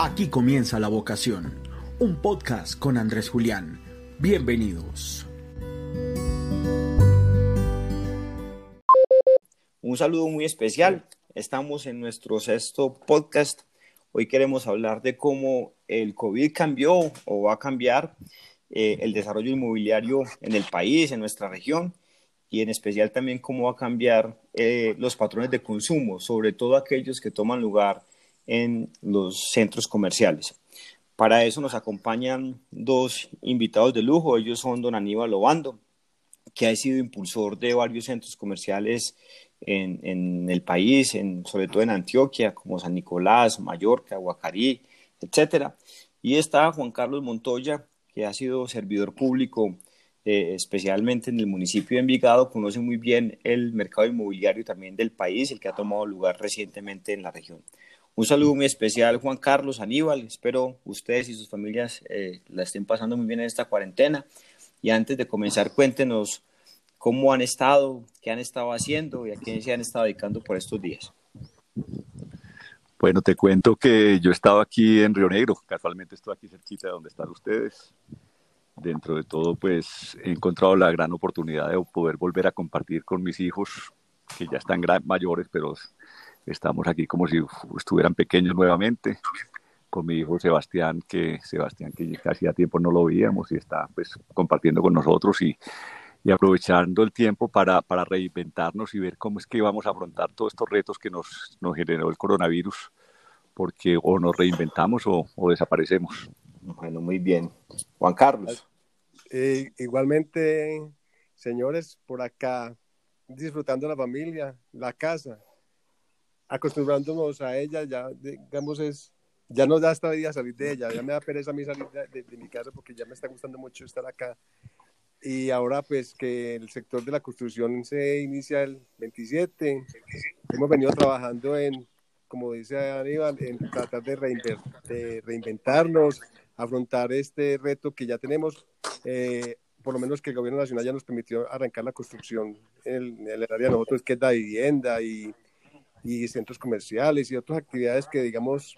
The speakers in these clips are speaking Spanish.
Aquí comienza La Vocación, un podcast con Andrés Julián. Bienvenidos. Un saludo muy especial. Estamos en nuestro sexto podcast. Hoy queremos hablar de cómo el COVID cambió o va a cambiar eh, el desarrollo inmobiliario en el país, en nuestra región, y en especial también cómo va a cambiar eh, los patrones de consumo, sobre todo aquellos que toman lugar en los centros comerciales. Para eso nos acompañan dos invitados de lujo. Ellos son don Aníbal Obando, que ha sido impulsor de varios centros comerciales en, el país, en, sobre todo en Antioquia, como San Nicolás, Mallorca, Guacarí, etc. Y está Juan Carlos Montoya, que ha sido servidor público eh, especialmente en el municipio de Envigado, conoce muy bien el mercado inmobiliario también del país, el que ha tomado lugar recientemente en la región. Un saludo muy especial, Juan Carlos, Aníbal. Espero ustedes y sus familias eh, la estén pasando muy bien en esta cuarentena. Y antes de comenzar, cuéntenos cómo han estado, qué han estado haciendo y a quién se han estado dedicando por estos días. Bueno, te cuento que yo he estado aquí en Río Negro, casualmente estoy aquí cerquita de donde están ustedes. Dentro de todo, pues he encontrado la gran oportunidad de poder volver a compartir con mis hijos, que ya están mayores, pero Estamos aquí como si estuvieran pequeños nuevamente con mi hijo Sebastián, que Sebastián que hacía tiempo no lo veíamos y está pues compartiendo con nosotros y, y aprovechando el tiempo para, para, reinventarnos y ver cómo es que vamos a afrontar todos estos retos que nos, nos generó el coronavirus, porque o nos reinventamos o, o desaparecemos. Bueno, muy bien. Juan Carlos. Eh, igualmente, señores, por acá disfrutando la familia, la casa, acostumbrándonos a ella, ya digamos es, ya nos da esta vida salir de ella, ya me da pereza a mí salir de, mi casa porque ya me está gustando mucho estar acá. Y ahora pues que el sector de la construcción se inicia el 27, hemos venido trabajando en, como dice Aníbal, en tratar de, de reinventarnos, afrontar este reto que ya tenemos. Eh, por lo menos que el gobierno nacional ya nos permitió arrancar la construcción en el, en el área de nosotros, que es la vivienda y y centros comerciales y otras actividades que digamos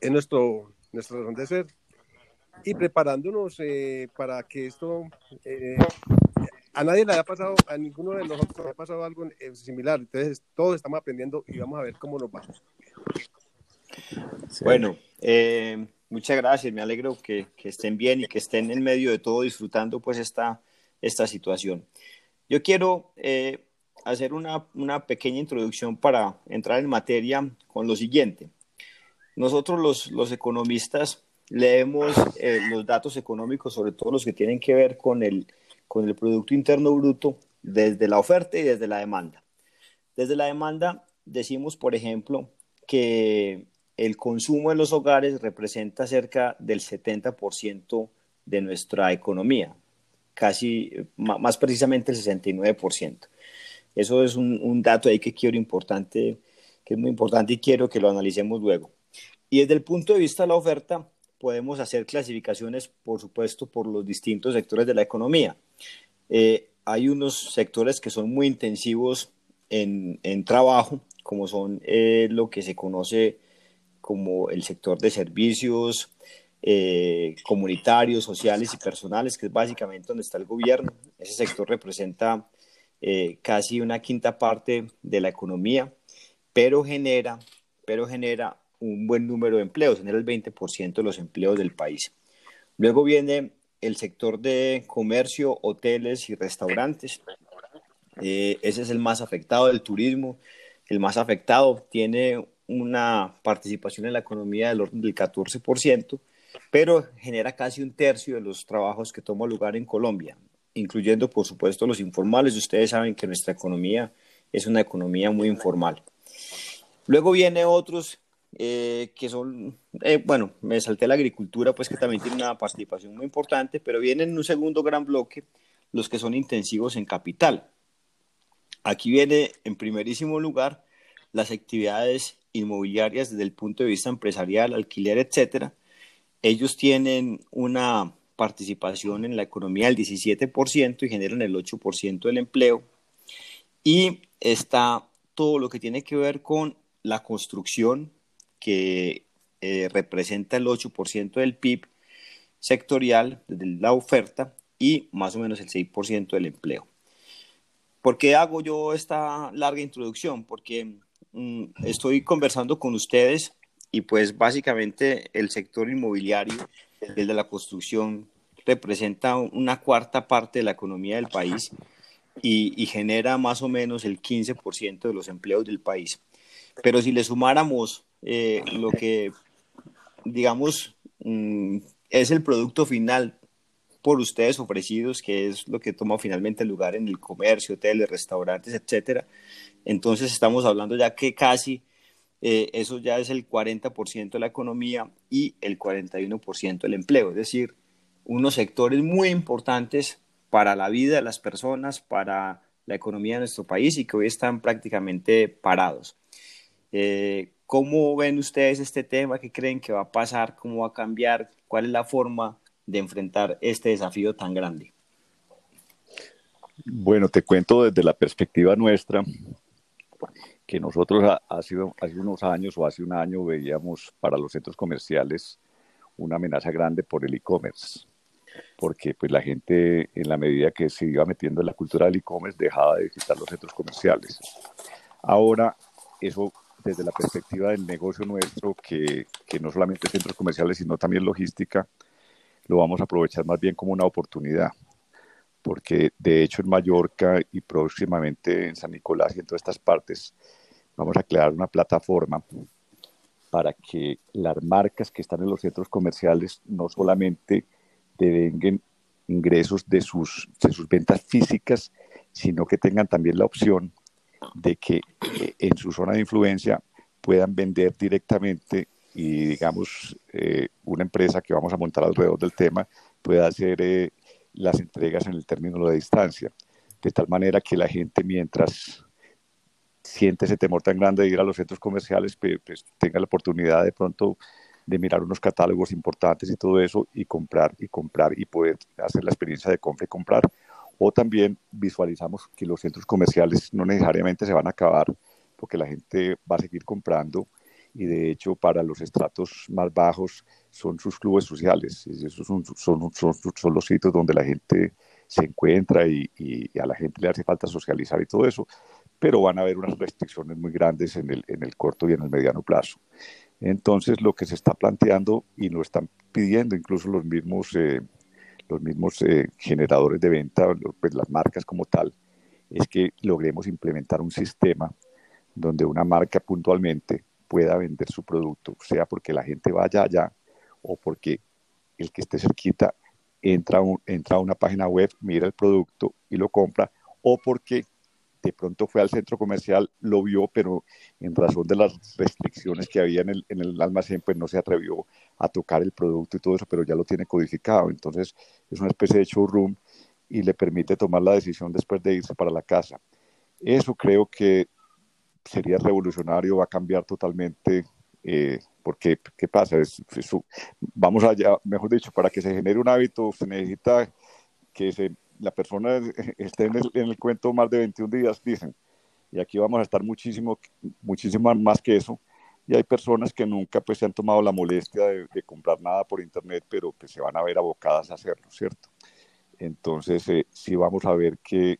es nuestro, nuestra razón de ser y preparándonos eh, para que esto eh, a nadie le haya pasado, a ninguno de nosotros le ha pasado algo eh, similar. Entonces, todos estamos aprendiendo y vamos a ver cómo nos va. Bueno, muchas gracias. Me alegro que, que, estén bien y que estén en medio de todo disfrutando pues esta, esta situación. Yo quiero hacer una, una pequeña introducción para entrar en materia con lo siguiente. Nosotros los, los economistas leemos eh, los datos económicos, sobre todo los que tienen que ver con el, con el Producto Interno Bruto, desde la oferta y desde la demanda. Desde la demanda decimos, por ejemplo, que el consumo en los hogares representa cerca del 70% de nuestra economía, casi más precisamente el 69%. Eso es un, dato ahí que quiero importante, que es muy importante y quiero que lo analicemos luego. Y desde el punto de vista de la oferta, podemos hacer clasificaciones, por supuesto, por los distintos sectores de la economía. Eh, hay unos sectores que son muy intensivos en, trabajo, como son eh, lo que se conoce como el sector de servicios eh, comunitarios, sociales y personales, que es básicamente donde está el gobierno. Ese sector representa eh, casi una quinta parte de la economía, pero genera, pero genera un buen número de empleos, genera el 20% de los empleos del país. Luego viene el sector de comercio, hoteles y restaurantes. Eh, ese es el más afectado del turismo, el más afectado, tiene una participación en la economía del orden del 14%, pero genera casi un tercio de los trabajos que toman lugar en Colombia incluyendo por supuesto los informales. Ustedes saben que nuestra economía es una economía muy informal. Luego viene otros eh, que son, eh, bueno, me salté la agricultura, pues que también tiene una participación muy importante, pero vienen en un segundo gran bloque los que son intensivos en capital. Aquí viene en primerísimo lugar las actividades inmobiliarias desde el punto de vista empresarial, alquiler, etcétera. Ellos tienen una participación en la economía del 17% y generan el 8% del empleo. Y está todo lo que tiene que ver con la construcción, que eh, representa el 8% del PIB sectorial de la oferta y más o menos el 6% del empleo. ¿Por qué hago yo esta larga introducción? Porque mm, estoy conversando con ustedes y pues básicamente el sector inmobiliario, el de la construcción, representa una cuarta parte de la economía del país y, genera más o menos el 15% de los empleos del país. Pero si le sumáramos eh, lo que, digamos, mm, es el producto final por ustedes ofrecidos, que es lo que toma finalmente lugar en el comercio, hoteles, restaurantes, etcétera. Entonces estamos hablando ya que casi eh, eso ya es el 40% de la economía y el 41% del empleo, es decir, unos sectores muy importantes para la vida de las personas, para la economía de nuestro país y que hoy están prácticamente parados. Eh, ¿Cómo ven ustedes este tema? ¿Qué creen que va a pasar? ¿Cómo va a cambiar? ¿Cuál es la forma de enfrentar este desafío tan grande? Bueno, te cuento desde la perspectiva nuestra que nosotros hace, hace unos años o hace un año veíamos para los centros comerciales una amenaza grande por el e-commerce, porque pues la gente en la medida que se iba metiendo en la cultura del e-commerce dejaba de visitar los centros comerciales. Ahora eso desde la perspectiva del negocio nuestro, que, que no solamente centros comerciales, sino también logística, lo vamos a aprovechar más bien como una oportunidad, porque de hecho en Mallorca y próximamente en San Nicolás y en todas estas partes vamos a crear una plataforma para que las marcas que están en los centros comerciales no solamente devenguen ingresos de sus, de sus ventas físicas, sino que tengan también la opción de que eh, en su zona de influencia puedan vender directamente y digamos eh, una empresa que vamos a montar alrededor del tema pueda hacer eh, las entregas en el término de distancia, de tal manera que la gente mientras siente ese temor tan grande de ir a los centros comerciales, pues, pues, tenga la oportunidad de pronto de mirar unos catálogos importantes y todo eso y comprar y comprar y poder hacer la experiencia de compra y comprar. O también visualizamos que los centros comerciales no necesariamente se van a acabar porque la gente va a seguir comprando y de hecho para los estratos más bajos son sus clubes sociales, esos son, son, son, son los sitios donde la gente se encuentra y, y, a la gente le hace falta socializar y todo eso, pero van a haber unas restricciones muy grandes en el, en el corto y en el mediano plazo. Entonces lo que se está planteando y lo están pidiendo incluso los mismos, eh, los mismos eh, generadores de venta, pues las marcas como tal, es que logremos implementar un sistema donde una marca puntualmente pueda vender su producto, sea porque la gente vaya allá o porque el que esté cerquita entra, entra a una página web, mira el producto y lo compra, o porque de pronto fue al centro comercial, lo vio, pero en razón de las restricciones que había en el, en el almacén, pues no se atrevió a tocar el producto y todo eso, pero ya lo tiene codificado. Entonces es una especie de showroom y le permite tomar la decisión después de irse para la casa. Eso creo que sería revolucionario, va a cambiar totalmente, eh, porque ¿qué pasa? Es, vamos allá, mejor dicho, para que se genere un hábito se necesita que se, la persona esté en el, en el, cuento más de 21 días, dicen, y aquí vamos a estar muchísimo, muchísimo más que eso. Y hay personas que nunca pues se han tomado la molestia de, comprar nada por internet, pero que se van a ver abocadas a hacerlo, ¿cierto? Entonces, eh, sí vamos a ver que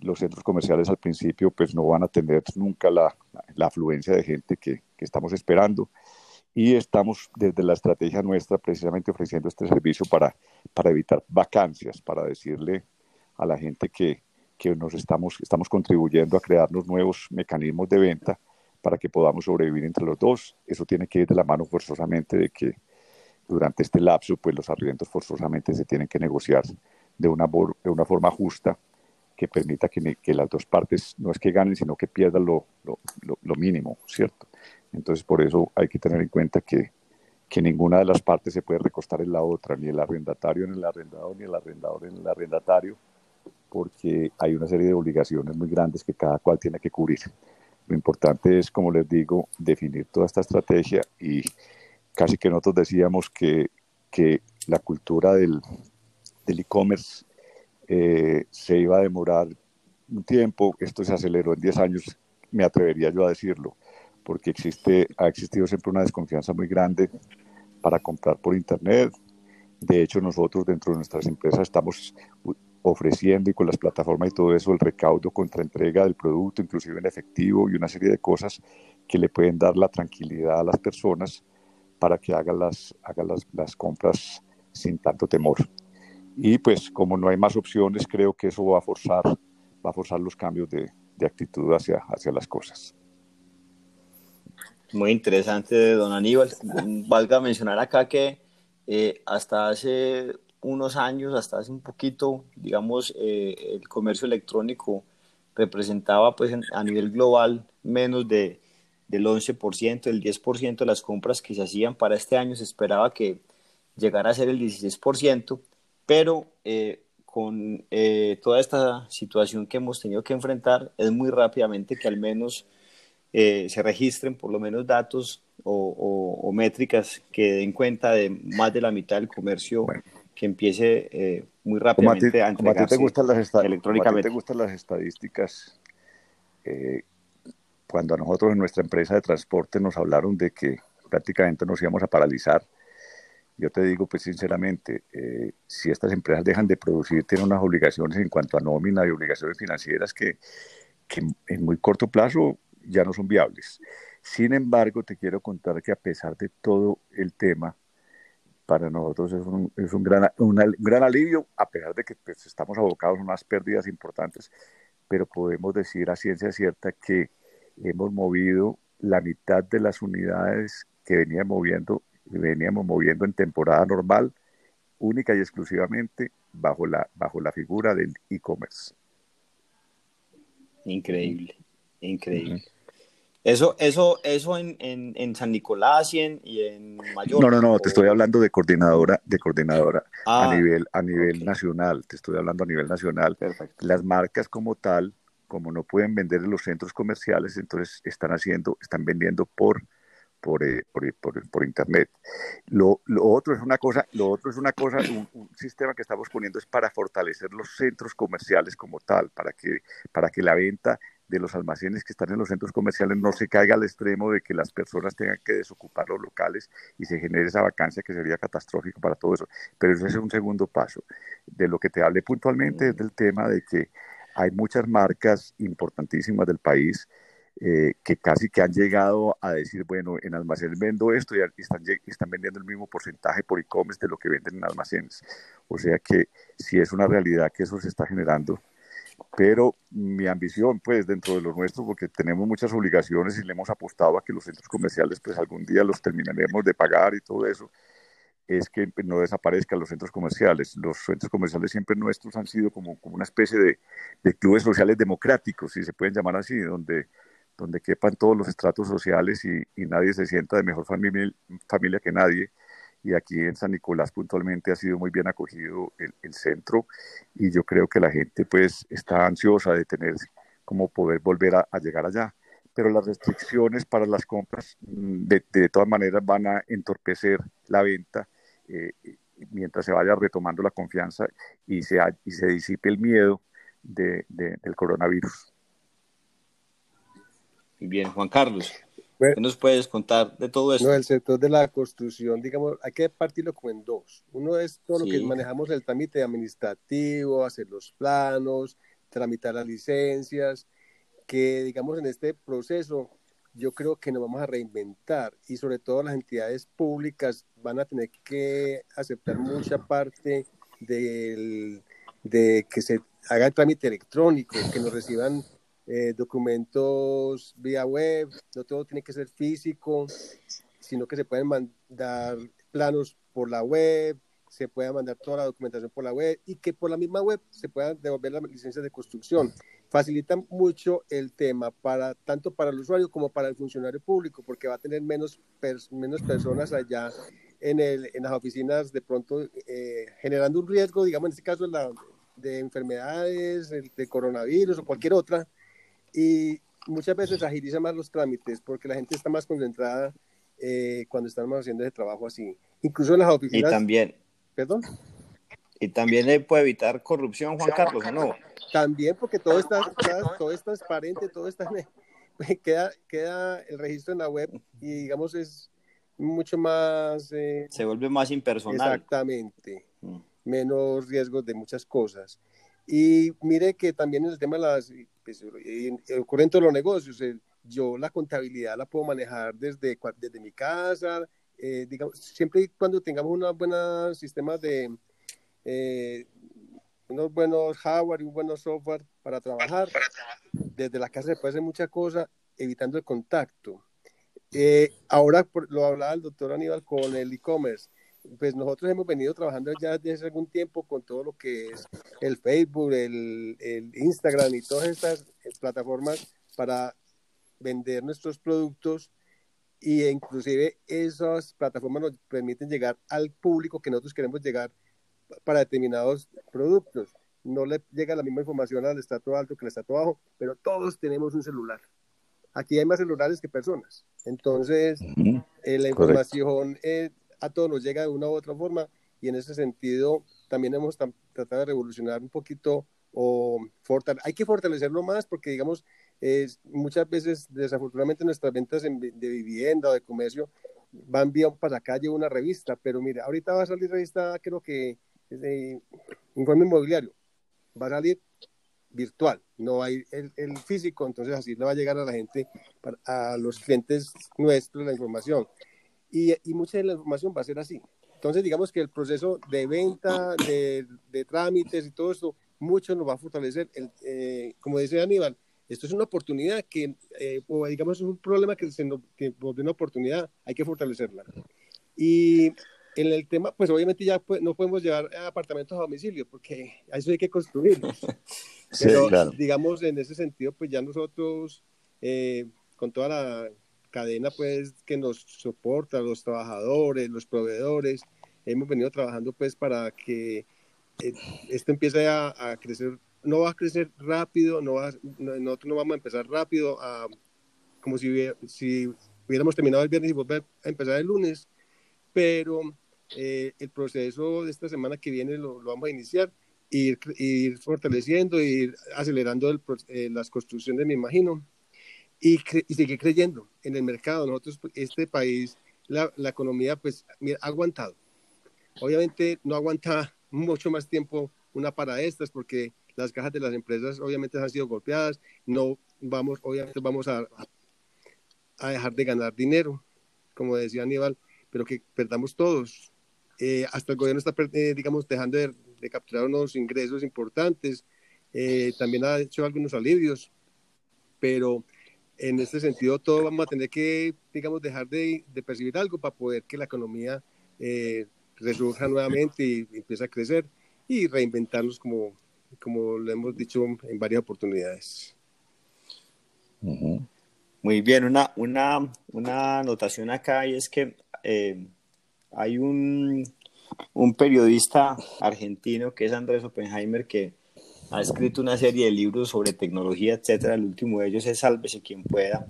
los centros comerciales al principio pues no van a tener nunca la, la afluencia de gente que, que, estamos esperando y estamos desde la estrategia nuestra precisamente ofreciendo este servicio para, para evitar vacancias, para decirle a la gente que, que nos estamos, estamos contribuyendo a crearnos nuevos mecanismos de venta para que podamos sobrevivir entre los dos. Eso tiene que ir de la mano forzosamente de que durante este lapso pues los arriendos forzosamente se tienen que negociar de una, de una forma justa que permita que, que, las dos partes no es que ganen, sino que pierdan lo, lo, lo, mínimo, ¿cierto? Entonces, por eso hay que tener en cuenta que, que, ninguna de las partes se puede recostar en la otra, ni el arrendatario en el arrendador, ni el arrendador en el arrendatario, porque hay una serie de obligaciones muy grandes que cada cual tiene que cubrir. Lo importante es, como les digo, definir toda esta estrategia y casi que nosotros decíamos que, que la cultura del e-commerce eh, se iba a demorar un tiempo, esto se aceleró en 10 años, me atrevería yo a decirlo, porque existe, ha existido siempre una desconfianza muy grande para comprar por Internet. De hecho, nosotros dentro de nuestras empresas estamos ofreciendo y con las plataformas y todo eso el recaudo contra entrega del producto, inclusive en efectivo y una serie de cosas que le pueden dar la tranquilidad a las personas para que hagan las, hagan las, las compras sin tanto temor. Y pues como no hay más opciones, creo que eso va a forzar, va a forzar los cambios de, de actitud hacia, hacia las cosas. Muy interesante, don Aníbal. Valga mencionar acá que eh, hasta hace unos años, hasta hace un poquito, digamos, eh, el comercio electrónico representaba pues a nivel global menos de, del 11%, el 10% de las compras que se hacían para este año se esperaba que llegara a ser el 16%, pero eh, con toda esta situación que hemos tenido que enfrentar, es muy rápidamente que al menos eh, se registren por lo menos datos o, métricas que den cuenta de más de la mitad del comercio que empiece muy rápidamente a, entregarse te gustan las electrónicamente. te gustan las estadísticas, cuando a nosotros en nuestra empresa de transporte nos hablaron de que prácticamente nos íbamos a paralizar, yo te digo, pues sinceramente, eh, si estas empresas dejan de producir, tienen unas obligaciones en cuanto a nómina y obligaciones financieras que, que en muy corto plazo ya no son viables. Sin embargo, te quiero contar que a pesar de todo el tema, para nosotros es un, es un, gran, un gran alivio, a pesar de que pues, estamos abocados a unas pérdidas importantes, pero podemos decir a ciencia cierta que hemos movido la mitad de las unidades que veníamos moviendo veníamos moviendo en temporada normal, única y exclusivamente bajo la, bajo la figura del e-commerce. Increíble, increíble. Eso, eso, eso en, en, San Nicolás y en, y en Mallorca. No, no, no, te estoy hablando de coordinadora, de coordinadora a ah, nivel, a nivel nacional. Te estoy hablando a nivel nacional. Las marcas como tal, como no pueden vender en los centros comerciales, entonces están haciendo, están vendiendo por eh, por, por, por, internet. Lo, lo, otro es una cosa, lo otro es una cosa, un, sistema que estamos poniendo es para fortalecer los centros comerciales como tal, para que, para que la venta de los almacenes que están en los centros comerciales no se caiga al extremo de que las personas tengan que desocupar los locales y se genere esa vacancia que sería catastrófico para todo eso. Pero ese es un segundo paso. De lo que te hablé puntualmente es del tema de que hay muchas marcas importantísimas del país eh, que casi que han llegado a decir, bueno, en almacenes vendo esto y están, están vendiendo el mismo porcentaje por e-commerce de lo que venden en almacenes. O sea que sí es una realidad que eso se está generando. Pero mi ambición, pues, dentro de lo nuestro, porque tenemos muchas obligaciones y le hemos apostado a que los centros comerciales, pues, algún día los terminaremos de pagar y todo eso, es que no desaparezcan los centros comerciales. Los centros comerciales siempre nuestros han sido como, una especie de, clubes sociales democráticos, si se pueden llamar así, donde donde quepan todos los estratos sociales y, nadie se sienta de mejor familia, que nadie. Y aquí en San Nicolás puntualmente ha sido muy bien acogido el, centro y yo creo que la gente pues está ansiosa de tener como poder volver a, llegar allá. Pero las restricciones para las compras mm, de, de todas maneras van a entorpecer la venta eh, mientras se vaya retomando la confianza y se, y se disipe el miedo de, del coronavirus. Bien, Juan Carlos, ¿qué nos puedes contar de todo esto? No, el sector de la construcción, digamos, hay que partirlo como en dos. Uno es todo lo que manejamos el trámite administrativo, hacer los planos, tramitar las licencias, que digamos en este proceso yo creo que nos vamos a reinventar y sobre todo las entidades públicas van a tener que aceptar mucha parte del, de que se haga el trámite electrónico, que nos reciban eh, documentos vía web, no todo tiene que ser físico, sino que se pueden mandar planos por la web, se puede mandar toda la documentación por la web y que por la misma web se puedan devolver las licencias de construcción. Facilita mucho el tema para tanto para el usuario como para el funcionario público, porque va a tener menos, menos personas allá en, el, en las oficinas de pronto eh, generando un riesgo, digamos en este caso de enfermedades, de coronavirus o cualquier otra, y muchas veces agiliza más los trámites porque la gente está más concentrada eh, cuando estamos haciendo ese trabajo así. Incluso en las oficinas. Y también. ¿Perdón? Y también puede evitar corrupción, Juan Carlos, ¿o no? También porque todo está, todo es transparente, todo está queda, queda el registro en la web y digamos es mucho más... Eh, Se vuelve más impersonal. Exactamente. Mm. Menos riesgos de muchas cosas. Y mire que también en el tema de las, pues, en todos los negocios, yo la contabilidad la puedo manejar desde, desde mi casa, eh, digamos, siempre y cuando tengamos unos buenos sistemas de, eh, unos buenos hardware y un buen software para trabajar, desde la casa se puede hacer muchas cosas, evitando el contacto. Eh, ahora lo hablaba el doctor Aníbal con el e-commerce pues nosotros hemos venido trabajando ya desde algún tiempo con todo lo que es el Facebook, el, el Instagram y todas estas plataformas para vender nuestros productos y inclusive esas plataformas nos permiten llegar al público que nosotros queremos llegar para determinados productos. No le llega la misma información al estrato alto que al estrato bajo, pero todos tenemos un celular. Aquí hay más celulares que personas. Entonces, eh, la información eh, a todos nos llega de una u otra forma y en ese sentido también hemos tratado de revolucionar un poquito o hay que fortalecerlo más porque digamos muchas veces desafortunadamente nuestras ventas de vivienda o de comercio van vía para calle una revista pero mire ahorita va a salir revista creo que de informe inmobiliario. Va a salir virtual, no hay el, el, físico, entonces así le va a llegar a la gente, a los clientes nuestros la información y, y, mucha de la información va a ser así. Entonces, digamos que el proceso de venta, de, de trámites y todo esto, mucho nos va a fortalecer. El, eh, como dice Aníbal, esto es una oportunidad que, eh, o digamos, es un problema que se nos que volvió una oportunidad, hay que fortalecerla. Y en el tema, pues obviamente ya no podemos llevar apartamentos a domicilio, porque a eso hay que construirlos. Pero, digamos, en ese sentido, pues ya nosotros, eh, con toda la cadena pues que nos soporta, los trabajadores, los proveedores. Hemos venido trabajando pues para que eh, esto empiece a, crecer. No va a crecer rápido, no va, nosotros no vamos a empezar rápido, a, como si, si hubiéramos terminado el viernes y volver a empezar el lunes, pero eh, el proceso de esta semana que viene lo, vamos a iniciar, ir, ir fortaleciendo, ir acelerando el, eh, las construcciones, me imagino y, y seguir creyendo en el mercado. Nosotros, este país, la, la economía, pues, ha aguantado. Obviamente no aguanta mucho más tiempo una para estas porque las cajas de las empresas obviamente han sido golpeadas. No vamos, obviamente vamos a, a dejar de ganar dinero, como decía Aníbal, pero que perdamos todos. Eh, hasta el gobierno está, eh, digamos, dejando de, de, capturar unos ingresos importantes. Eh, también ha hecho algunos alivios, pero en este sentido, todos vamos a tener que, digamos, dejar de, percibir algo para poder que la economía eh, resurja nuevamente y, empiece a crecer y reinventarnos como, como lo hemos dicho en varias oportunidades. Muy bien, una, una, una anotación acá y es que eh, hay un, un periodista argentino que es Andrés Oppenheimer que ha escrito una serie de libros sobre tecnología, etcétera. El último de ellos es Sálvese quien pueda,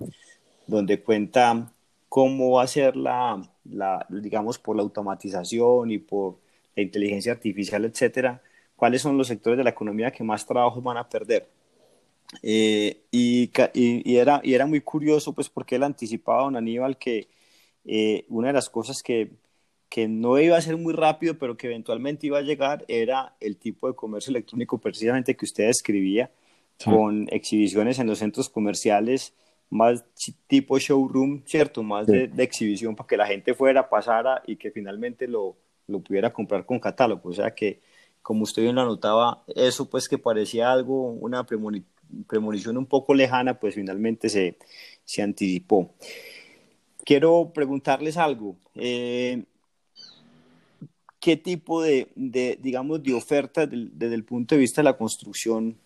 donde cuenta cómo va a ser la, la, digamos, por la automatización y por la inteligencia artificial, etcétera, cuáles son los sectores de la economía que más trabajo van a perder. Eh, y, y, era, y era muy curioso, pues, porque él anticipaba don Aníbal que eh, una de las cosas que que no iba a ser muy rápido, pero que eventualmente iba a llegar, era el tipo de comercio electrónico precisamente que usted describía, con exhibiciones en los centros comerciales, más tipo showroom, ¿cierto? Más de, exhibición para que la gente fuera, pasara y que finalmente lo, lo pudiera comprar con catálogo. O sea que, como usted bien lo anotaba, eso pues que parecía algo, una premonición un poco lejana, pues finalmente se, se anticipó. Quiero preguntarles algo. Eh, qué tipo de, de digamos, de oferta desde el punto de vista de la construcción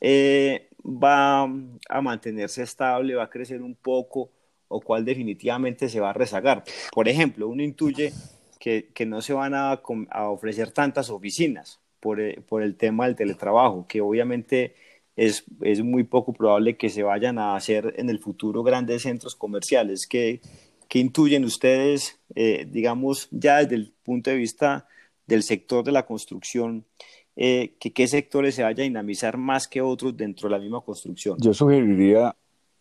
eh, va a mantenerse estable, va a crecer un poco o cuál definitivamente se va a rezagar. Por ejemplo, uno intuye que, que no se van a, a ofrecer tantas oficinas por, eh, por, el tema del teletrabajo, que obviamente es, es, muy poco probable que se vayan a hacer en el futuro grandes centros comerciales. que ¿Qué intuyen ustedes, eh, digamos, ya desde el punto de vista del sector de la construcción, eh, que qué sectores se vaya a dinamizar más que otros dentro de la misma construcción? Yo sugeriría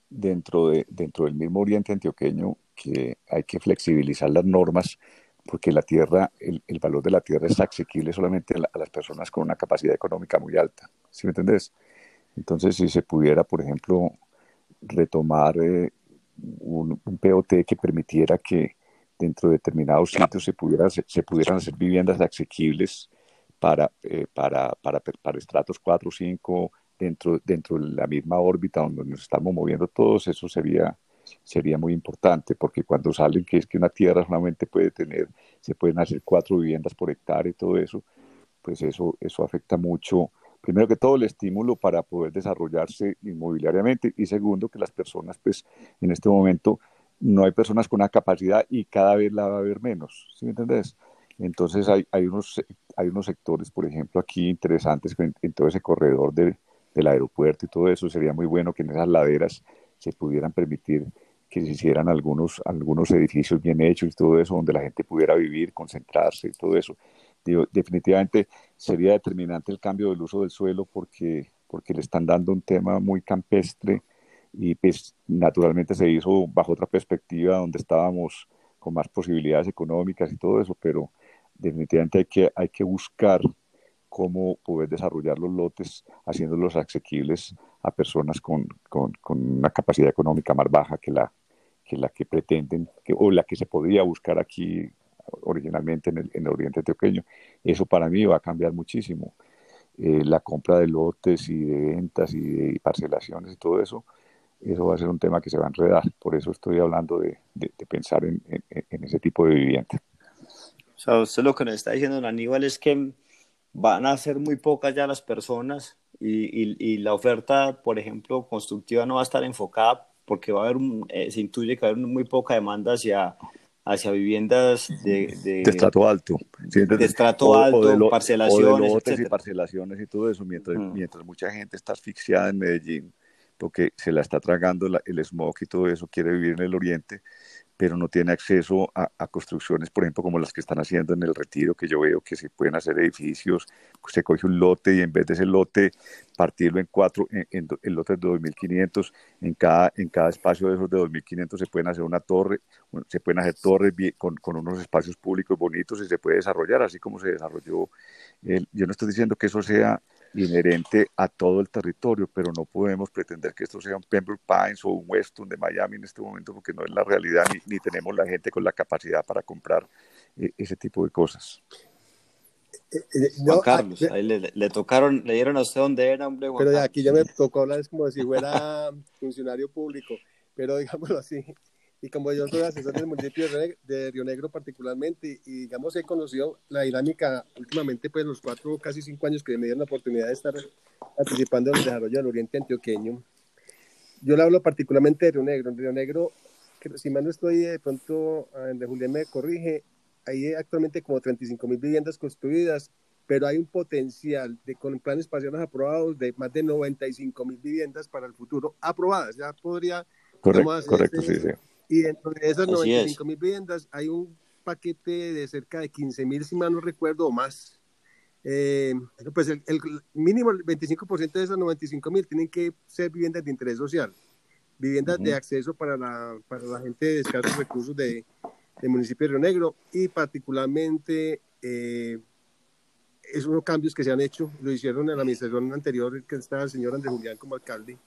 dentro, de, dentro del mismo Oriente Antioqueño que hay que flexibilizar las normas porque la tierra, el, valor de la tierra es asequible solamente a, las personas con una capacidad económica muy alta. ¿Sí me entendés? Entonces, si se pudiera, por ejemplo, retomar eh, un, un, POT que permitiera que dentro de determinados sitios se, pudiera, se, pudieran hacer viviendas asequibles para, eh, para, para, para, estratos 4 o 5 dentro, dentro de la misma órbita donde nos estamos moviendo todos, eso sería sería muy importante, porque cuando salen que es que una tierra solamente puede tener, se pueden hacer cuatro viviendas por hectárea y todo eso, pues eso, eso afecta mucho, primero que todo el estímulo para poder desarrollarse inmobiliariamente y segundo que las personas, pues en este momento no hay personas con una capacidad y cada vez la va a haber menos, ¿sí me entendés? Entonces hay, hay, unos, hay unos sectores, por ejemplo, aquí interesantes en, en todo ese corredor de, del aeropuerto y todo eso, sería muy bueno que en esas laderas se pudieran permitir que se hicieran algunos, algunos edificios bien hechos y todo eso, donde la gente pudiera vivir, concentrarse y todo eso. Definitivamente sería determinante el cambio del uso del suelo porque, porque le están dando un tema muy campestre y pues naturalmente se hizo bajo otra perspectiva donde estábamos con más posibilidades económicas y todo eso, pero definitivamente hay que, hay que buscar cómo poder desarrollar los lotes haciéndolos asequibles a personas con, con, con, una capacidad económica más baja que la que, la que pretenden, que, o la que se podía buscar aquí originalmente en el, en el Oriente Antioqueño. Eso para mí va a cambiar muchísimo. Eh, la compra de lotes y de ventas y parcelaciones y todo eso, eso va a ser un tema que se va a enredar. Por eso estoy hablando de, de, pensar en, en, ese tipo de vivienda. O sea, usted lo que nos está diciendo, Aníbal, es que van a ser muy pocas ya las personas y, y, la oferta, por ejemplo, constructiva no va a estar enfocada porque va a haber, eh, se intuye que va a haber muy poca demanda hacia, hacia viviendas de, de, estrato alto. de estrato alto, parcelaciones. y parcelaciones y todo eso, mientras, mientras mucha gente está asfixiada en Medellín porque se la está tragando el smog y todo eso, quiere vivir en el oriente pero no tiene acceso a, construcciones, por ejemplo, como las que están haciendo en el retiro, que yo veo que se pueden hacer edificios, se coge un lote y en vez de ese lote partirlo en cuatro, en, en, lotes de 2.500, en cada, en cada espacio de esos de 2.500 se pueden hacer una torre, se pueden hacer torres con, unos espacios públicos bonitos y se puede desarrollar así como se desarrolló. Yo no estoy diciendo que eso sea inherente a todo el territorio, pero no podemos pretender que esto sea un Pembroke Pines o un Weston de Miami en este momento porque no es la realidad ni, tenemos la gente con la capacidad para comprar eh, ese tipo de cosas. Eh, eh, Juan Carlos, ahí le, tocaron, le dieron a usted dónde era, hombre. pero aquí ya me tocó hablar es como si fuera funcionario público, pero digámoslo así, y como yo soy asesor del municipio de Río Negro particularmente, y digamos he conocido la dinámica últimamente, pues los cuatro, casi cinco años que me dieron la oportunidad de estar participando en el desarrollo del Oriente Antioqueño, yo le hablo particularmente de Río Negro. En Río Negro, que si mal no estoy, de pronto, de Julián me corrige, hay actualmente como 35 mil viviendas construidas, pero hay un potencial de con planes espaciales aprobados de más de 95 mil viviendas para el futuro aprobadas. Ya podría... Correcto, correcto sí, sí y dentro de esas 95 mil viviendas hay un paquete de cerca de 15 mil, si mal no recuerdo, o más. Eh, pues el, mínimo, el 25% de esas 95 mil tienen que ser viviendas de interés social, viviendas de acceso para la, para la gente de escasos recursos de, del municipio de Río Negro y particularmente eh, esos cambios que se han hecho, lo hicieron en la administración anterior, que estaba el señor Andrés Julián como alcalde,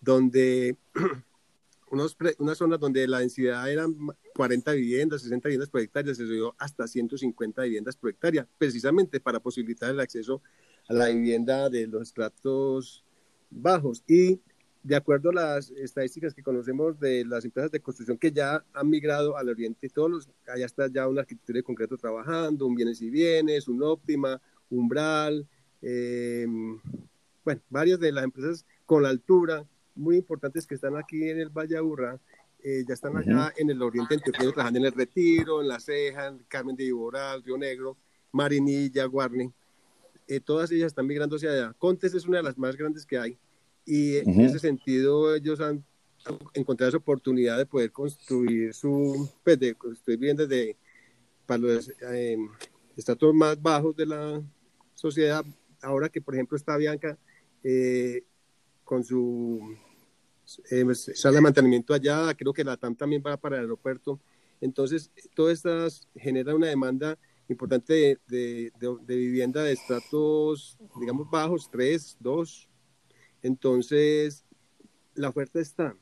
donde unos unas zonas donde la densidad eran 40 viviendas, 60 viviendas por hectárea, se subió hasta 150 viviendas por hectárea, precisamente para posibilitar el acceso a la vivienda de los estratos bajos. Y de acuerdo a las estadísticas que conocemos de las empresas de construcción que ya han migrado al oriente, todos allá está ya una arquitectura de concreto trabajando, un bienes y bienes, un óptima, umbral, eh, bueno, varias de las empresas con la altura muy importantes que están aquí en el Valle Aburrá, eh, ya están allá en el oriente antioqueño, trabajando en el Retiro, en La Ceja, en Carmen de Iboral, Río Negro, Marinilla, Guarne. Eh, todas ellas están migrando hacia allá. Contes es una de las más grandes que hay y en ese sentido ellos han encontrado esa oportunidad de poder construir su, pues de construir viviendas de, para los eh, estatus más bajos de la sociedad. Ahora que, por ejemplo, está Bianca con su eh, sale de mantenimiento allá, creo que la TAM también va para el aeropuerto. Entonces, todas estas generan una demanda importante de, de, vivienda de estratos, digamos, bajos, 3, 2. Entonces, la oferta está.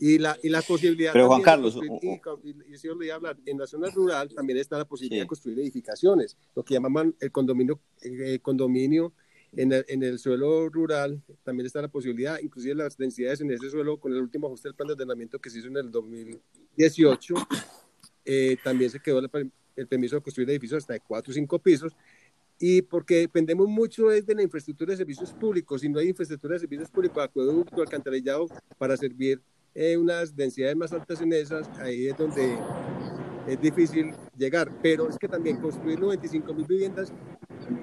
Y la, y la posibilidad. Pero Juan Carlos. Y, y, hablar, en la zona rural también está la posibilidad de construir edificaciones, lo que llamaban el condominio, el condominio en el, en el, suelo rural también está la posibilidad, inclusive las densidades en ese suelo, con el último ajuste del plan de ordenamiento que se hizo en el 2018, eh, también se quedó el, permiso de construir edificios hasta de 4 o 5 pisos, y porque dependemos mucho de la infraestructura de servicios públicos, si no hay infraestructura de servicios públicos, acueducto, alcantarillado, para servir eh, unas densidades más altas en esas, ahí es donde es difícil llegar, pero es que también construir 95 mil viviendas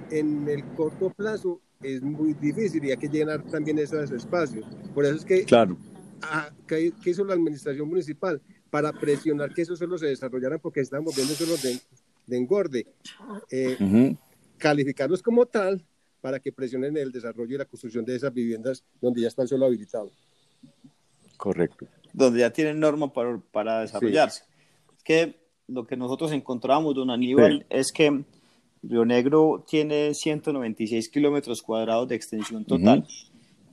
en el corto plazo es muy difícil y hay que llenar también esos espacios. Por eso es que, claro. ¿qué, hizo la administración municipal? Para presionar que esos suelos se desarrollaran porque estamos viendo suelos de, de engorde. Eh, calificarlos como tal para que presionen el desarrollo y la construcción de esas viviendas donde ya está el suelo habilitado. Correcto. Donde ya tienen norma para, para desarrollarse. Es que lo que nosotros encontramos, don Aníbal, es que Río Negro tiene 196 kilómetros cuadrados de extensión total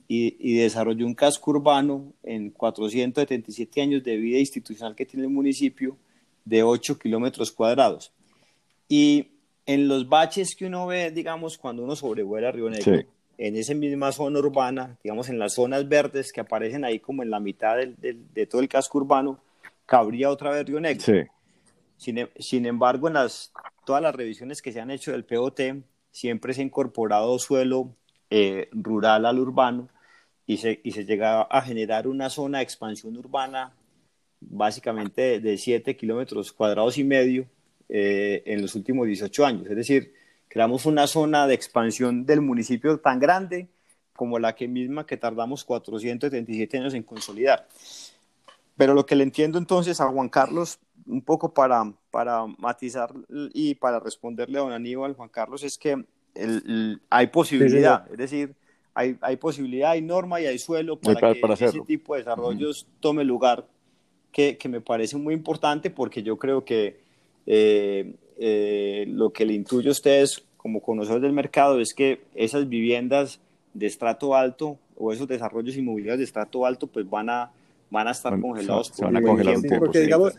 y, y, desarrolló un casco urbano en 477 años de vida institucional que tiene el municipio de 8 kilómetros cuadrados. Y en los baches que uno ve, digamos, cuando uno sobrevuela Río Negro, en esa misma zona urbana, digamos, en las zonas verdes que aparecen ahí como en la mitad del, de todo el casco urbano, cabría otra vez Río Negro. Sí. Sin, sin, embargo, en las, todas las revisiones que se han hecho del POT, siempre se ha incorporado suelo eh, rural al urbano y se, y se llega a generar una zona de expansión urbana básicamente de 7 kilómetros cuadrados y medio eh, en los últimos 18 años. Es decir, creamos una zona de expansión del municipio tan grande como la que misma que tardamos 477 años en consolidar. Pero lo que le entiendo entonces a Juan Carlos un poco para, para matizar y para responderle a don Aníbal, Juan Carlos, es que el, hay posibilidad, es decir, hay, hay, posibilidad, hay norma y hay suelo para, que ese tipo de desarrollos tome lugar, que, que, me parece muy importante porque yo creo que eh, eh, lo que le intuyo a ustedes como conocedores del mercado es que esas viviendas de estrato alto o esos desarrollos inmobiliarios de estrato alto pues van a van a estar congelados. Se, van a congelar un tiempo. Porque, digamos,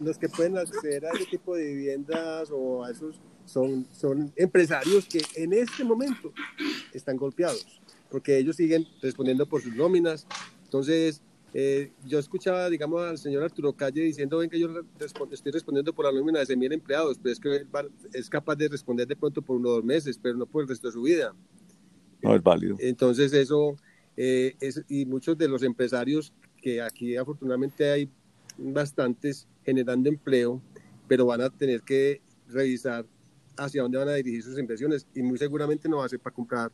los que pueden acceder a ese tipo de viviendas o a esos son, son empresarios que en este momento están golpeados, porque ellos siguen respondiendo por sus nóminas. Entonces, eh, yo escuchaba, digamos, al señor Arturo Calle diciendo, ven que yo estoy respondiendo por la nómina de mil empleados, pero es que es capaz de responder de pronto por uno o dos meses, pero no por el resto de su vida. No es válido. Entonces, eso, eh, es, y muchos de los empresarios que aquí afortunadamente hay bastantes generando empleo, pero van a tener que revisar hacia dónde van a dirigir sus inversiones y muy seguramente no va a ser para comprar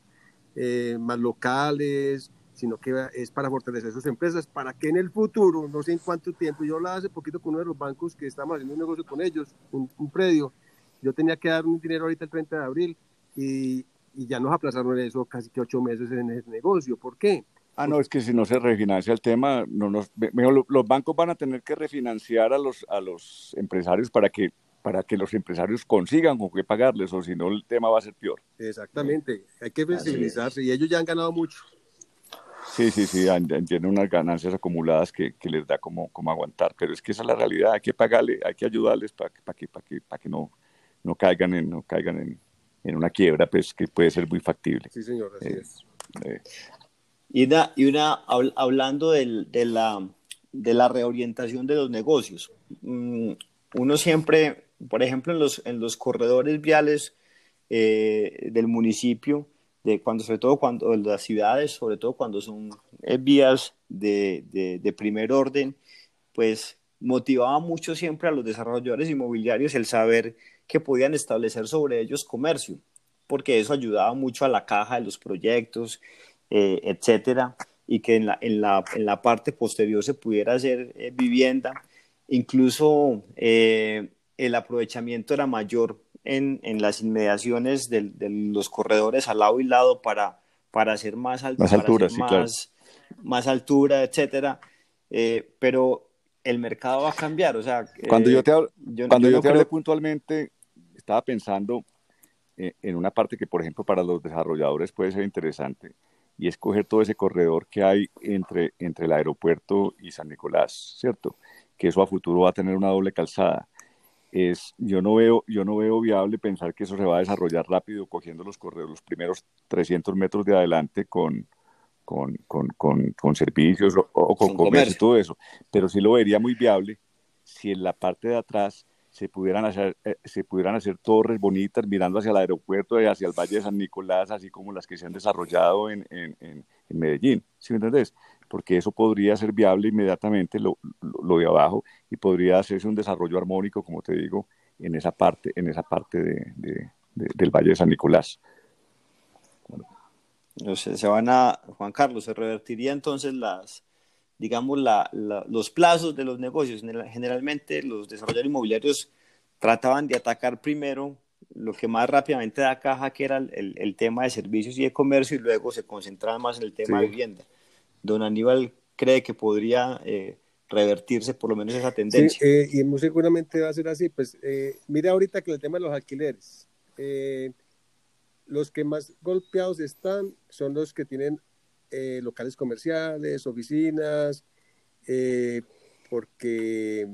eh, más locales, sino que es para fortalecer sus empresas, para que en el futuro, no sé en cuánto tiempo, yo hablaba hace poquito con uno de los bancos que estamos haciendo un negocio con ellos, un, predio, yo tenía que dar un dinero ahorita el 30 de abril y, y ya nos aplazaron eso casi que ocho meses en el negocio. ¿Por qué? Ah, no, es que si no se refinancia el tema, no nos, los bancos van a tener que refinanciar a los, a los empresarios para que, para que los empresarios consigan con qué pagarles, o si no el tema va a ser peor. Exactamente, hay que flexibilizarse y ellos ya han ganado mucho. Sí, sí, sí, tienen unas ganancias acumuladas que, que, les da como, como aguantar, pero es que esa es la realidad, hay que pagarle, hay que ayudarles para, para que, para que, para que no, no caigan, en, no caigan en, en una quiebra, pues que puede ser muy factible. Sí, señor, así eh, es. Eh, y una, y una hablando del, de, la, de la reorientación de los negocios. Mm, uno siempre, por ejemplo, en los, en los corredores viales eh, del municipio, de cuando, sobre todo cuando las ciudades, sobre todo cuando son eh, vías de, de, de, primer orden, pues motivaba mucho siempre a los desarrolladores inmobiliarios el saber que podían establecer sobre ellos comercio, porque eso ayudaba mucho a la caja de los proyectos eh, etcétera, y que en la, en, la, en la, parte posterior se pudiera hacer eh, vivienda. Incluso eh, el aprovechamiento era mayor en, en las inmediaciones de, de, los corredores al lado y lado para, para hacer más, más alturas, más, más altura, etcétera. Eh, pero el mercado va a cambiar, o sea... Cuando yo te, cuando yo, te hablé puntualmente, estaba pensando en una parte que, por ejemplo, para los desarrolladores puede ser interesante, y escoger todo ese corredor que hay entre, entre el aeropuerto y San Nicolás, ¿cierto? Que eso a futuro va a tener una doble calzada. Es, yo, no veo, yo no veo viable pensar que eso se va a desarrollar rápido cogiendo los corredores, los primeros 300 metros de adelante con, con, con, con, servicios o, con comercio y todo eso. Pero sí lo vería muy viable si en la parte de atrás se pudieran hacer, eh, se pudieran hacer torres bonitas mirando hacia el aeropuerto y hacia el Valle de San Nicolás, así como las que se han desarrollado en, en, en, Medellín, ¿sí me entendés? Porque eso podría ser viable inmediatamente, lo, lo, de abajo, y podría hacerse un desarrollo armónico, como te digo, en esa parte, en esa parte de, de, del Valle de San Nicolás. se van a, Juan Carlos, se revertiría entonces las, digamos, la, los plazos de los negocios. Generalmente los desarrolladores inmobiliarios trataban de atacar primero lo que más rápidamente da caja, que era el, el tema de servicios y de comercio, y luego se concentraban más en el tema de vivienda. Don Aníbal cree que podría eh, revertirse por lo menos esa tendencia. Sí, eh, y muy seguramente va a ser así. Pues eh, mira ahorita que el tema de los alquileres, los que más golpeados están son los que tienen eh, locales comerciales, oficinas, eh, porque,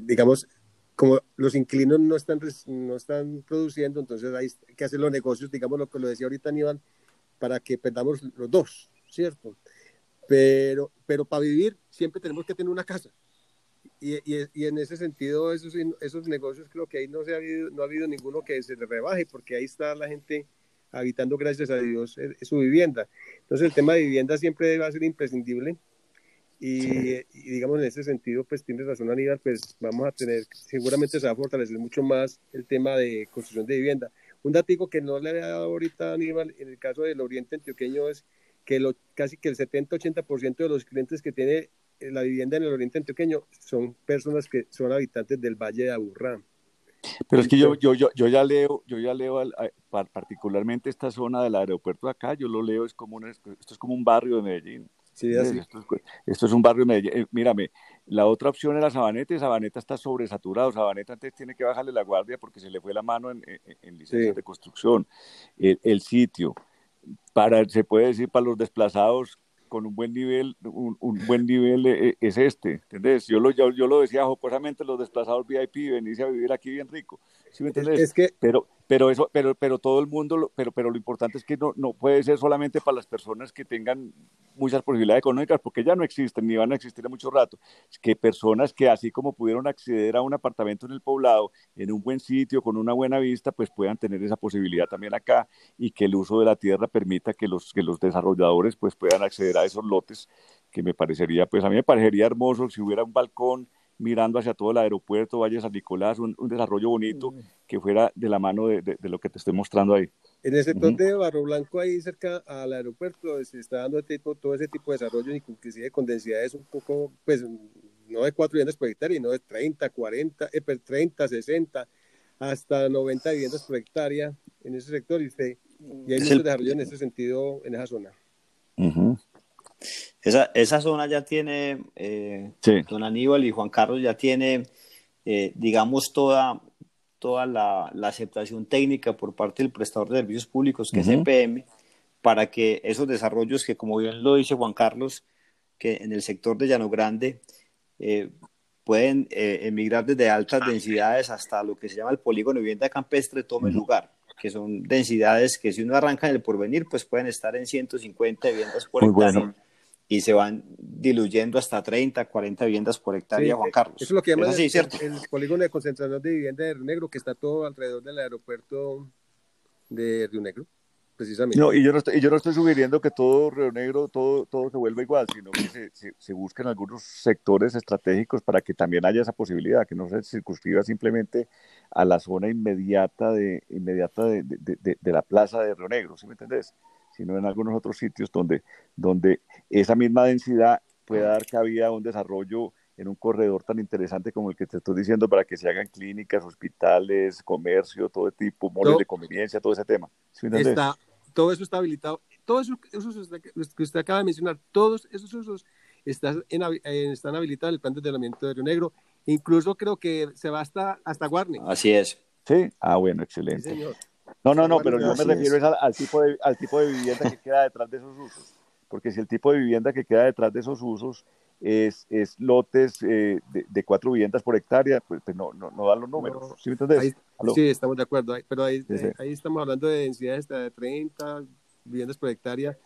digamos, como los inquilinos no están, no están produciendo, entonces hay que hacer los negocios, digamos lo que lo decía ahorita Aníbal, para que perdamos los dos, ¿cierto? Pero, pero para vivir siempre tenemos que tener una casa. Y, y, en ese sentido, esos, esos negocios creo que ahí no, se ha habido, no ha habido ninguno que se le rebaje, porque ahí está la gente habitando, gracias a Dios, su vivienda. Entonces el tema de vivienda siempre va a ser imprescindible y, digamos en ese sentido, pues tienes razón Aníbal, pues vamos a tener, seguramente se va a fortalecer mucho más el tema de construcción de vivienda. Un dato que no le había dado ahorita Aníbal, en el caso del oriente antioqueño es que lo, casi que el 70-80% de los clientes que tiene la vivienda en el oriente antioqueño son personas que son habitantes del Valle de Aburrá. Pero es que yo, yo, yo, yo ya leo, yo ya leo particularmente esta zona del aeropuerto de acá, yo lo leo, es como un, esto es como un barrio de Medellín. Sí, así. Esto, es, un barrio de Medellín. Eh, mírame, la otra opción era Sabaneta y Sabaneta está sobresaturado. Sabaneta antes tiene que bajarle la guardia porque se le fue la mano en, en, licencias de construcción. El, el, sitio, para, se puede decir para los desplazados con un buen nivel, un, buen nivel eh, eh, es este, ¿entendés? Yo lo, yo, lo decía jocosamente, los desplazados VIP, venirse a vivir aquí bien rico, ¿sí me entendés? Es que... Pero, pero eso, pero, pero todo el mundo, pero, pero lo importante es que no, no puede ser solamente para las personas que tengan muchas posibilidades económicas, porque ya no existen, ni van a existir en mucho rato, es que personas que así como pudieron acceder a un apartamento en el poblado, en un buen sitio, con una buena vista, pues puedan tener esa posibilidad también acá, y que el uso de la tierra permita que los, que los desarrolladores pues puedan acceder a esos lotes, que me parecería, pues a mí me parecería hermoso si hubiera un balcón mirando hacia todo el aeropuerto, Valle San Nicolás, un, desarrollo bonito que fuera de la mano de, de, lo que te estoy mostrando ahí. En el sector de Barro Blanco, ahí cerca al aeropuerto, se está dando tipo, todo ese tipo de desarrollo, inclusive con densidades un poco, pues, no de 4 viviendas por hectárea, sino de 30, 40, eh, 30, 60, hasta 90 viviendas por hectárea en ese sector, y, y hay mucho desarrollo en ese sentido, en esa zona. Esa, esa zona ya tiene, eh, don Aníbal y Juan Carlos ya tiene, eh, digamos, toda, toda la, la, aceptación técnica por parte del prestador de servicios públicos, que es EPM, para que esos desarrollos que, como bien lo dice Juan Carlos, que en el sector de Llano Grande eh, pueden emigrar desde altas densidades hasta lo que se llama el polígono de vivienda campestre, tome lugar que son densidades que si uno arranca en el porvenir, pues pueden estar en 150 viviendas por hectárea y se van diluyendo hasta 30, 40 viviendas por hectárea, Juan Carlos. Eso es lo que llaman el, polígono de concentración de vivienda de Río Negro, que está todo alrededor del aeropuerto de Río Negro, precisamente. No, y yo no estoy, yo no estoy sugiriendo que todo Río Negro, todo, todo se vuelva igual, sino que se, se, busquen algunos sectores estratégicos para que también haya esa posibilidad, que no se circunscriba simplemente a la zona inmediata de, inmediata de, de, de la plaza de Río Negro, ¿sí me entendés? Sino en algunos otros sitios donde, donde esa misma densidad pueda dar cabida a un desarrollo en un corredor tan interesante como el que te estoy diciendo para que se hagan clínicas, hospitales, comercio, todo tipo, moles de conveniencia, todo ese tema. está, todo eso está habilitado todos esos usos que usted acaba de mencionar, todos esos usos están, en, están habilitados en el plan de ordenamiento de Río Negro. Incluso creo que se va hasta, hasta Guarne. Así es. Sí, ah, bueno, excelente. No, no, no, pero yo me refiero al, tipo de, al tipo de vivienda que queda detrás de esos usos. Porque si el tipo de vivienda que queda detrás de esos usos es, es lotes eh, de, cuatro viviendas por hectárea, pues, pues no, no, no, dan los números. ¿Sí, sí, estamos de acuerdo. Pero ahí, eh, ahí estamos hablando de densidades de 30 viviendas por hectárea.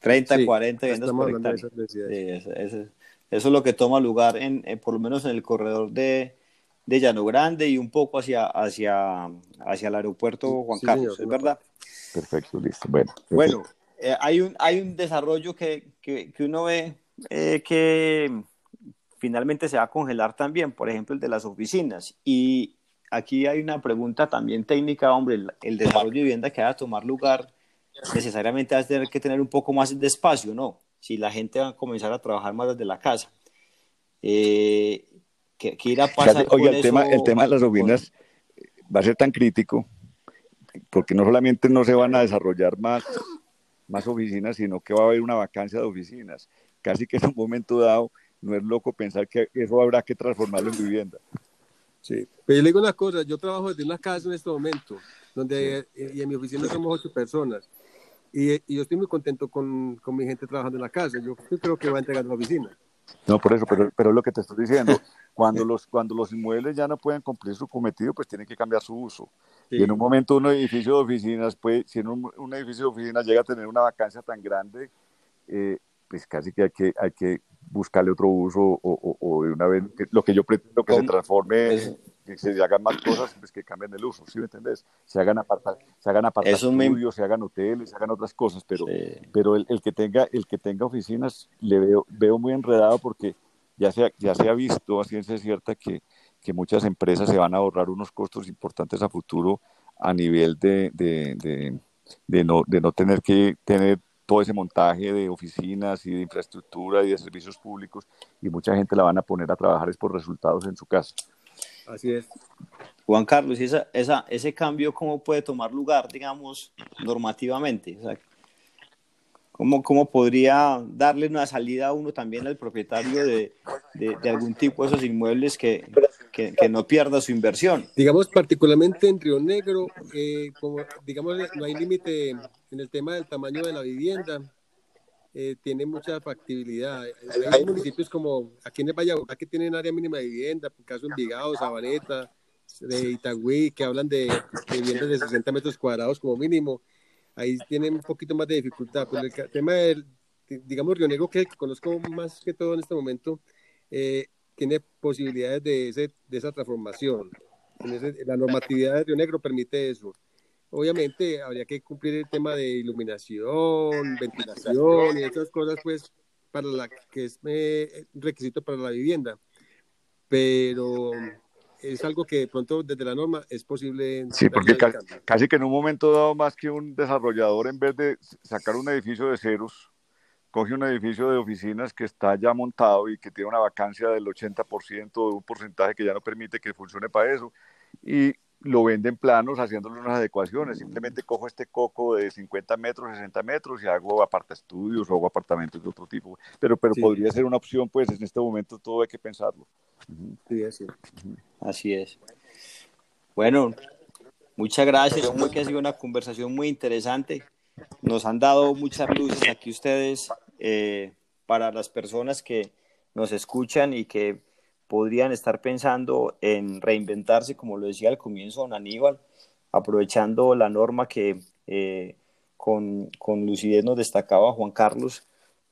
30, 40 viviendas por hectárea. eso, eso, es lo que toma lugar, en, por lo menos en el corredor de, de Llano Grande y un poco hacia, hacia, hacia el aeropuerto Juan Carlos, ¿es verdad? Perfecto, listo. Bueno, bueno eh, hay, un, hay un desarrollo que, que, que uno ve eh, que finalmente se va a congelar también, por ejemplo, el de las oficinas. Y aquí hay una pregunta también técnica, hombre, el, desarrollo de vivienda que va a tomar lugar necesariamente va a tener que tener un poco más de espacio, ¿no? Si la gente va a comenzar a trabajar más desde la casa. Eh, ¿qué, irá a pasar Oye, el, tema, el tema de las oficinas va a ser tan crítico porque no solamente no se van a desarrollar más, más oficinas, sino que va a haber una vacancia de oficinas casi que en un momento dado no es loco pensar que eso habrá que transformarlo en vivienda. Sí, pero yo le digo una cosa, yo trabajo desde una casa en este momento, donde y en mi oficina somos ocho personas, y, y yo estoy muy contento con, con, mi gente trabajando en la casa, yo creo que va a entregar la oficina. No, por eso, pero, pero es lo que te estoy diciendo, cuando los, cuando los inmuebles ya no pueden cumplir su cometido, pues tienen que cambiar su uso. Y en un momento un edificio de oficinas, pues, si en un, un edificio de oficinas llega a tener una vacancia tan grande, eh, pues casi que hay que, hay que buscarle otro uso o, o, de una vez lo que yo pretendo que se transforme, que se hagan más cosas, pues que cambien el uso, ¿sí me entendés? Se hagan aparta, se hagan estudios, se hagan hoteles, se hagan otras cosas, pero, pero el, el, que tenga, el que tenga oficinas le veo, veo muy enredado porque ya se, ya se ha visto a ciencia cierta que, que muchas empresas se van a ahorrar unos costos importantes a futuro a nivel de, de, de, de no, de no tener que tener todo ese montaje de oficinas y de infraestructura y de servicios públicos y mucha gente la van a poner a trabajar es por resultados en su casa. Así es. Juan Carlos, ¿y esa, esa, ese cambio cómo puede tomar lugar, digamos, normativamente? O sea, ¿cómo, ¿Cómo podría darle una salida a uno también al propietario de, de, algún tipo de esos inmuebles que, que, no pierda su inversión? Digamos, particularmente en Río Negro, eh, como, digamos, no hay límite en el tema del tamaño de la vivienda, eh, tiene mucha factibilidad. Hay municipios como aquí en el Valle que tienen área mínima de vivienda, por caso Envigado, Sabaneta, de Itagüí, que hablan de, viviendas de 60 metros cuadrados como mínimo. Ahí tienen un poquito más de dificultad. Pero el tema del, digamos, Río Negro, que conozco más que todo en este momento, eh, tiene posibilidades de, ese, de esa transformación. la normatividad de Río Negro permite eso. Obviamente habría que cumplir el tema de iluminación, ventilación y esas cosas, pues, para la que es eh, requisito para la vivienda. Pero es algo que de pronto desde la norma es posible. Sí, porque casi, que en un momento dado, más que un desarrollador, en vez de sacar un edificio de ceros, coge un edificio de oficinas que está ya montado y que tiene una vacancia del 80% de un porcentaje que ya no permite que funcione para eso, y lo venden planos haciéndole unas adecuaciones. Simplemente cojo este coco de 50 metros, 60 metros y hago aparta estudios o hago apartamentos de otro tipo. Pero, pero podría ser una opción, pues en este momento todo hay que pensarlo. Sí, así. así es. Bueno, muchas gracias. Creo que ha sido una conversación muy interesante. Nos han dado muchas luces aquí ustedes eh, para las personas que nos escuchan y que podrían estar pensando en reinventarse, como lo decía al comienzo don Aníbal, aprovechando la norma que eh, con, lucidez nos destacaba Juan Carlos,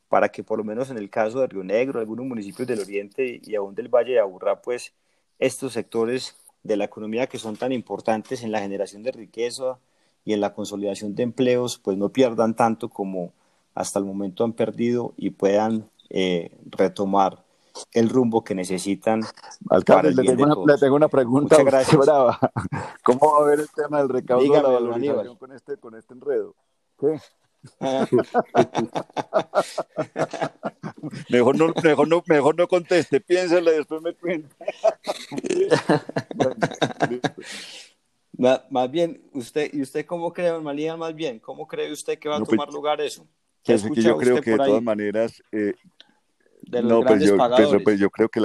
para que por lo menos en el caso de Río Negro, algunos municipios del oriente y aún del Valle de Aburrá, pues estos sectores de la economía que son tan importantes en la generación de riqueza y en la consolidación de empleos, pues no pierdan tanto como hasta el momento han perdido y puedan eh, retomar el rumbo que necesitan. Alcalde, le, tengo una, le tengo una, pregunta brava. ¿Cómo va a ver el tema del recaudo de la valorización con este, con este enredo? ¿Qué? mejor, no, mejor, no, mejor no conteste, piénsale y después me cuenta. Más, bien, usted, ¿y usted cómo cree, Malía, más bien? ¿Cómo cree usted que va a pues, tomar lugar eso? Pues yo creo que de todas maneras, eh, no, pues yo, pues yo, creo que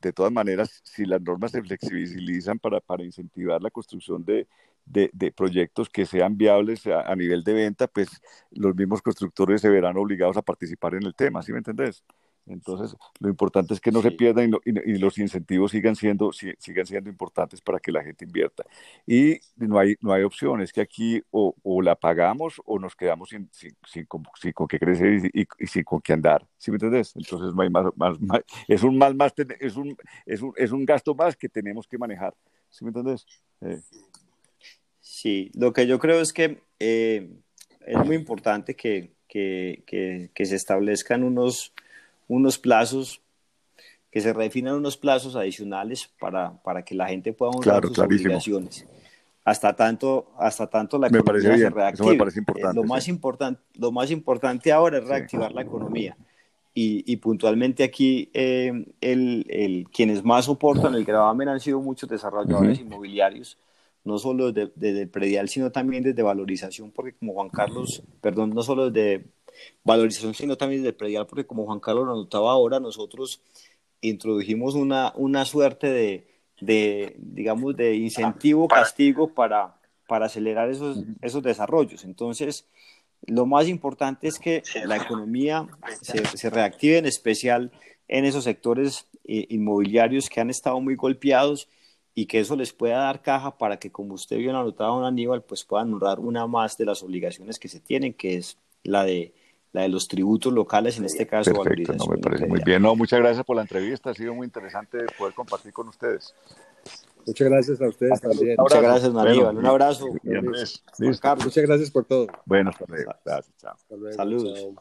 de todas maneras, si las normas se flexibilizan para, para incentivar la construcción de, de, de proyectos que sean viables a, a, nivel de venta, pues los mismos constructores se verán obligados a participar en el tema, ¿sí me entendés? Entonces, lo importante es que no se pierdan y, los incentivos sigan siendo, sigan siendo importantes para que la gente invierta. Y no hay, no hay opciones, que aquí o, la pagamos o nos quedamos sin, sin, con, qué crecer y, sin con qué andar. ¿Sí me entendés? Entonces, no hay más, más, es, un más, más, es, un, es, un, es un gasto más que tenemos que manejar. ¿Sí me entendés? Eh. Sí, lo que yo creo es que eh, es muy importante que, que, que, que se establezcan unos unos plazos, que se refinan unos plazos adicionales para, para que la gente pueda honrar sus obligaciones. Hasta tanto, hasta tanto la economía se reactive. Eh, lo, más importante, lo más importante ahora es reactivar la economía. Y, y, puntualmente aquí eh, el, el, quienes más soportan el gravamen han sido muchos desarrolladores inmobiliarios, no solo desde, desde, el predial, sino también desde valorización, porque como Juan Carlos, perdón, no solo desde valorización, sino también del predial, porque como Juan Carlos lo notaba ahora, nosotros introdujimos una, una suerte de, de, digamos, de incentivo, castigo para, para acelerar esos, esos desarrollos. Entonces, lo más importante es que la economía se, se reactive, en especial en esos sectores eh, inmobiliarios que han estado muy golpeados y que eso les pueda dar caja para que, como usted bien anotado, don Aníbal, pues puedan honrar una más de las obligaciones que se tienen, que es la de la de los tributos locales, en este caso. Perfecto, no, me parece muy bien. No, muchas gracias por la entrevista, ha sido muy interesante poder compartir con ustedes. Muchas gracias a ustedes también. Muchas gracias, Maníbal. un abrazo. Muchas gracias por todo. Bueno, hasta luego. Gracias, chao. Saludos.